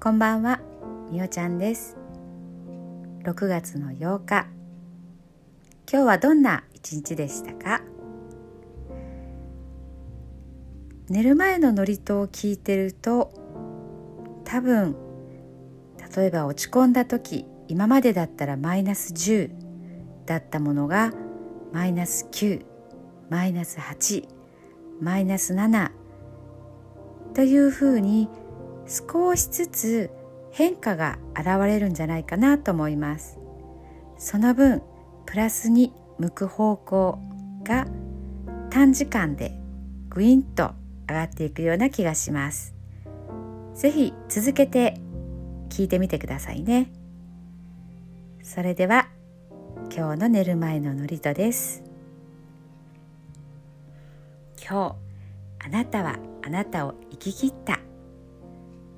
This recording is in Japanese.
こんばんは、みおちゃんです。6月の8日。今日はどんな一日でしたか？寝る前の祝詞を聞いてると多分例えば落ち込んだ時今までだったらマイナス10だったものがマイナス9マイナス8マイナス7というふうに少しずつ変化が現れるんじゃないかなと思います。その分プラスに向く方向が短時間でグインと上がっていくような気がします。ぜひ続けて聞いてみてくださいね。それでは今日の寝る前の祝詞です。今日あなたはあなたを生き切った。